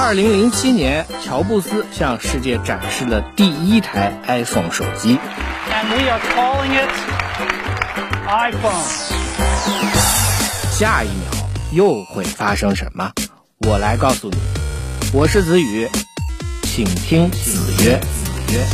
二零零七年，乔布斯向世界展示了第一台 iPhone 手机。And we are calling it iPhone. 下一秒又会发生什么？我来告诉你。我是子宇，请听子曰。子曰，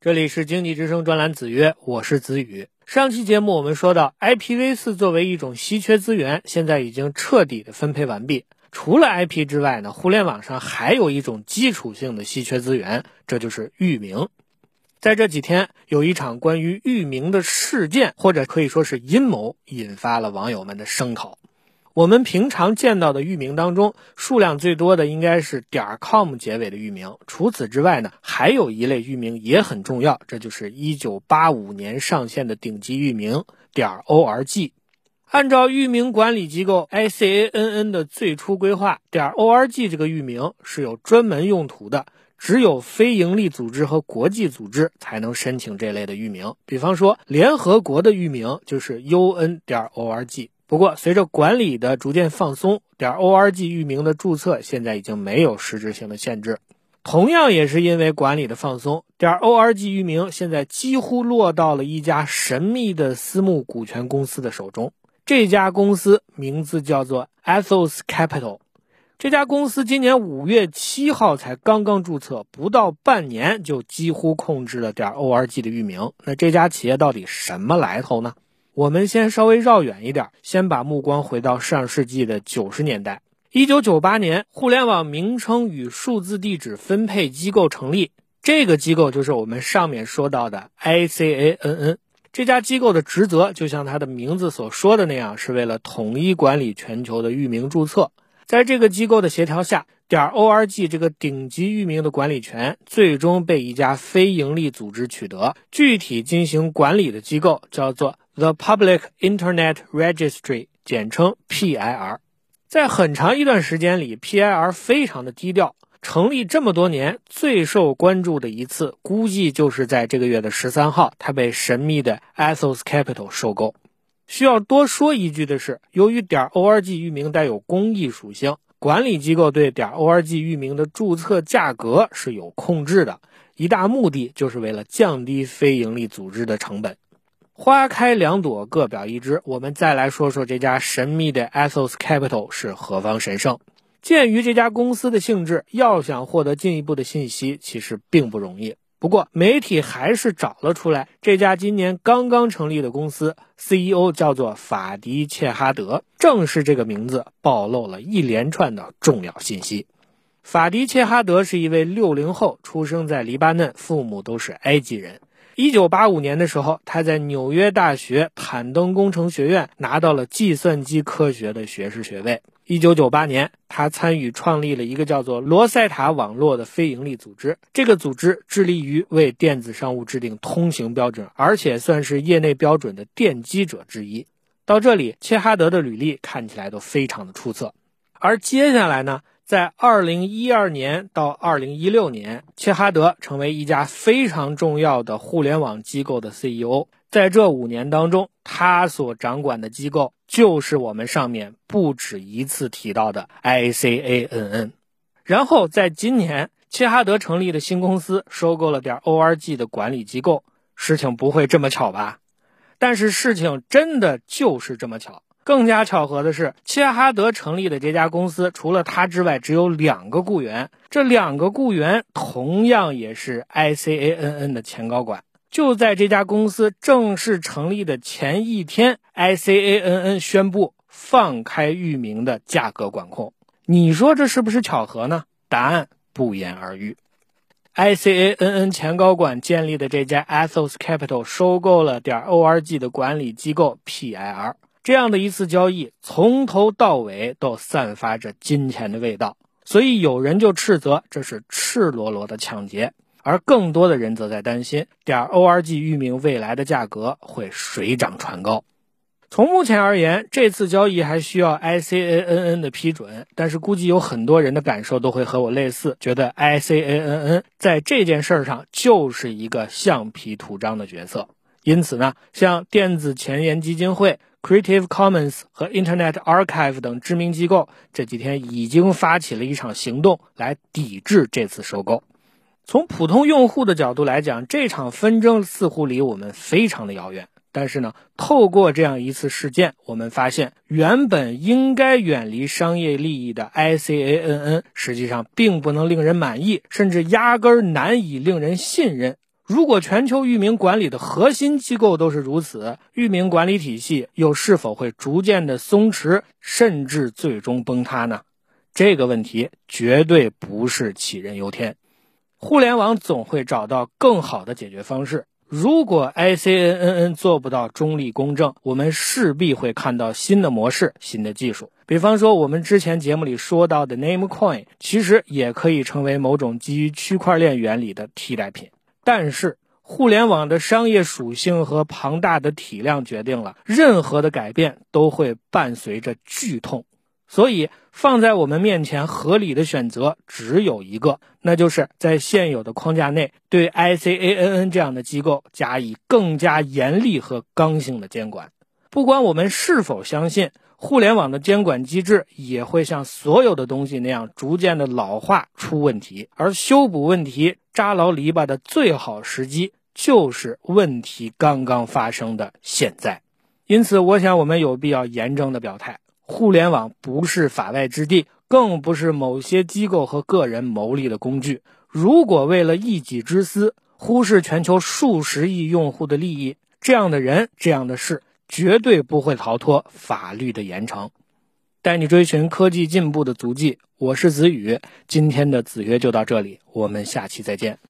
这里是经济之声专栏子曰，我是子宇。上期节目我们说到，IPv 四作为一种稀缺资源，现在已经彻底的分配完毕。除了 IP 之外呢，互联网上还有一种基础性的稀缺资源，这就是域名。在这几天，有一场关于域名的事件，或者可以说是阴谋，引发了网友们的声讨。我们平常见到的域名当中，数量最多的应该是点 .com 结尾的域名。除此之外呢，还有一类域名也很重要，这就是1985年上线的顶级域名点 .org。按照域名管理机构 ICANN 的最初规划，点 .org 这个域名是有专门用途的，只有非营利组织和国际组织才能申请这类的域名。比方说，联合国的域名就是 UN 点 .org。不过，随着管理的逐渐放松，点 .org 域名的注册现在已经没有实质性的限制。同样也是因为管理的放松，点 .org 域名现在几乎落到了一家神秘的私募股权公司的手中。这家公司名字叫做 Ethos Capital。这家公司今年五月七号才刚刚注册，不到半年就几乎控制了点 .org 的域名。那这家企业到底什么来头呢？我们先稍微绕远一点，先把目光回到上世纪的九十年代。一九九八年，互联网名称与数字地址分配机构成立，这个机构就是我们上面说到的 ICANN。这家机构的职责就像它的名字所说的那样，是为了统一管理全球的域名注册。在这个机构的协调下，点 .org 这个顶级域名的管理权最终被一家非营利组织取得，具体进行管理的机构叫做。The Public Internet Registry，简称 PIR，在很长一段时间里，PIR 非常的低调。成立这么多年，最受关注的一次，估计就是在这个月的十三号，它被神秘的 Ethos Capital 收购。需要多说一句的是，由于点 .org 域名带有公益属性，管理机构对点 .org 域名的注册价格是有控制的，一大目的就是为了降低非营利组织的成本。花开两朵，各表一枝。我们再来说说这家神秘的 Ethos Capital 是何方神圣。鉴于这家公司的性质，要想获得进一步的信息，其实并不容易。不过，媒体还是找了出来，这家今年刚刚成立的公司 CEO 叫做法迪切哈德。正是这个名字，暴露了一连串的重要信息。法迪切哈德是一位六零后，出生在黎巴嫩，父母都是埃及人。一九八五年的时候，他在纽约大学坦登工程学院拿到了计算机科学的学士学位。一九九八年，他参与创立了一个叫做罗塞塔网络的非营利组织。这个组织致力于为电子商务制定通行标准，而且算是业内标准的奠基者之一。到这里，切哈德的履历看起来都非常的出色。而接下来呢？在二零一二年到二零一六年，切哈德成为一家非常重要的互联网机构的 CEO。在这五年当中，他所掌管的机构就是我们上面不止一次提到的 ICANN。然后在今年，切哈德成立的新公司收购了点 org 的管理机构。事情不会这么巧吧？但是事情真的就是这么巧。更加巧合的是，切哈德成立的这家公司，除了他之外，只有两个雇员。这两个雇员同样也是 ICANN 的前高管。就在这家公司正式成立的前一天，ICANN 宣布放开域名的价格管控。你说这是不是巧合呢？答案不言而喻。ICANN 前高管建立的这家 Ethos Capital 收购了点 org 的管理机构 PIR。这样的一次交易，从头到尾都散发着金钱的味道。所以有人就斥责这是赤裸裸的抢劫，而更多的人则在担心点 org 域名未来的价格会水涨船高。从目前而言，这次交易还需要 ICANN 的批准，但是估计有很多人的感受都会和我类似，觉得 ICANN 在这件事上就是一个橡皮图章的角色。因此呢，像电子前沿基金会、Creative Commons 和 Internet Archive 等知名机构这几天已经发起了一场行动来抵制这次收购。从普通用户的角度来讲，这场纷争似乎离我们非常的遥远。但是呢，透过这样一次事件，我们发现原本应该远离商业利益的 ICANN，实际上并不能令人满意，甚至压根儿难以令人信任。如果全球域名管理的核心机构都是如此，域名管理体系又是否会逐渐的松弛，甚至最终崩塌呢？这个问题绝对不是杞人忧天。互联网总会找到更好的解决方式。如果 ICANN 做不到中立公正，我们势必会看到新的模式、新的技术。比方说，我们之前节目里说到的 Namecoin，其实也可以成为某种基于区块链原理的替代品。但是，互联网的商业属性和庞大的体量决定了，任何的改变都会伴随着剧痛。所以，放在我们面前合理的选择只有一个，那就是在现有的框架内，对 ICANN 这样的机构加以更加严厉和刚性的监管。不管我们是否相信，互联网的监管机制也会像所有的东西那样逐渐的老化、出问题。而修补问题、扎牢篱笆的最好时机，就是问题刚刚发生的现在。因此，我想我们有必要严正的表态。互联网不是法外之地，更不是某些机构和个人牟利的工具。如果为了一己之私，忽视全球数十亿用户的利益，这样的人、这样的事，绝对不会逃脱法律的严惩。带你追寻科技进步的足迹，我是子宇。今天的子曰就到这里，我们下期再见。